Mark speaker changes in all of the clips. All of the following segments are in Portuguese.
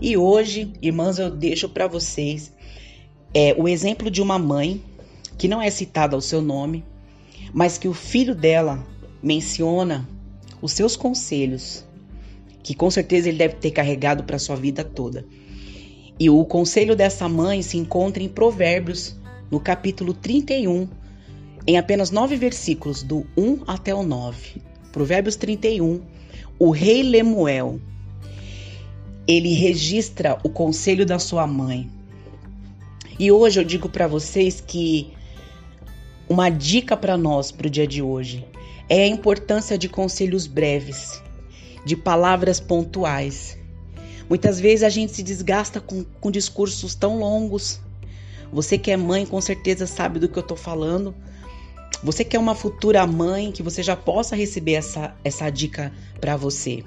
Speaker 1: E hoje, irmãs, eu deixo para vocês é, o exemplo de uma mãe que não é citada ao seu nome, mas que o filho dela menciona os seus conselhos, que com certeza ele deve ter carregado para sua vida toda. E o conselho dessa mãe se encontra em Provérbios, no capítulo 31, em apenas nove versículos, do 1 até o 9. Provérbios 31, o rei Lemuel, ele registra o conselho da sua mãe. E hoje eu digo para vocês que uma dica para nós para o dia de hoje é a importância de conselhos breves, de palavras pontuais. Muitas vezes a gente se desgasta com, com discursos tão longos. Você que é mãe com certeza sabe do que eu estou falando. Você que é uma futura mãe, que você já possa receber essa, essa dica para você.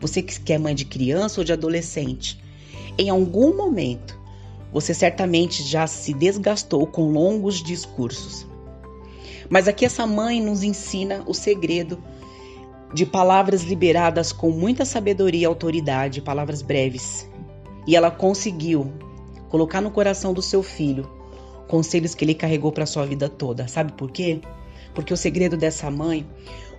Speaker 1: Você que é mãe de criança ou de adolescente. Em algum momento, você certamente já se desgastou com longos discursos. Mas aqui essa mãe nos ensina o segredo de palavras liberadas com muita sabedoria e autoridade, palavras breves. E ela conseguiu colocar no coração do seu filho conselhos que ele carregou para sua vida toda. Sabe por quê? Porque o segredo dessa mãe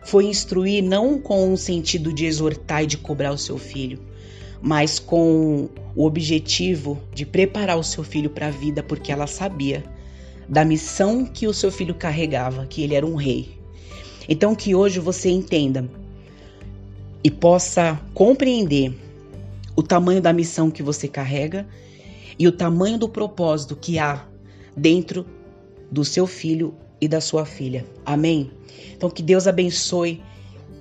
Speaker 1: foi instruir não com o sentido de exortar e de cobrar o seu filho, mas com o objetivo de preparar o seu filho para a vida, porque ela sabia da missão que o seu filho carregava, que ele era um rei. Então que hoje você entenda e possa compreender o tamanho da missão que você carrega e o tamanho do propósito que há dentro do seu filho e da sua filha. Amém? Então que Deus abençoe,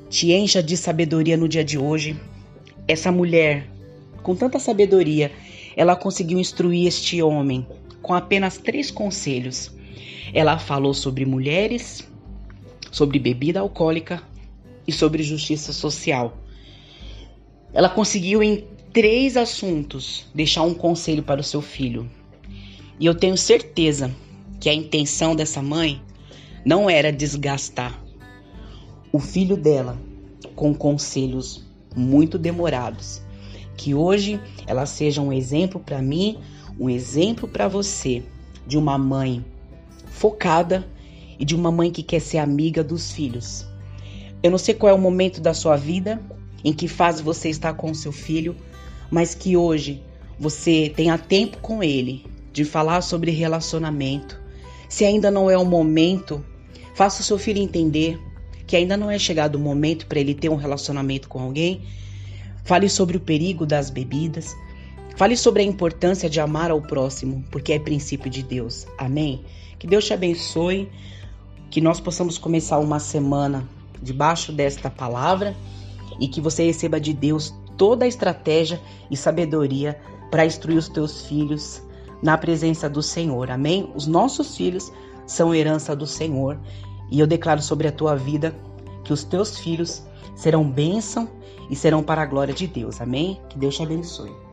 Speaker 1: te encha de sabedoria no dia de hoje. Essa mulher, com tanta sabedoria, ela conseguiu instruir este homem com apenas três conselhos. Ela falou sobre mulheres, sobre bebida alcoólica e sobre justiça social. Ela conseguiu em três assuntos deixar um conselho para o seu filho. E eu tenho certeza que a intenção dessa mãe não era desgastar o filho dela com conselhos muito demorados. Que hoje ela seja um exemplo para mim, um exemplo para você de uma mãe focada e de uma mãe que quer ser amiga dos filhos. Eu não sei qual é o momento da sua vida em que fase você está com seu filho, mas que hoje você tenha tempo com ele de falar sobre relacionamento. Se ainda não é o momento, faça o seu filho entender que ainda não é chegado o momento para ele ter um relacionamento com alguém. Fale sobre o perigo das bebidas. Fale sobre a importância de amar ao próximo, porque é princípio de Deus. Amém? Que Deus te abençoe, que nós possamos começar uma semana debaixo desta palavra e que você receba de Deus toda a estratégia e sabedoria para instruir os teus filhos na presença do Senhor. Amém? Os nossos filhos são herança do Senhor. E eu declaro sobre a tua vida que os teus filhos serão bênção e serão para a glória de Deus. Amém? Que Deus te abençoe.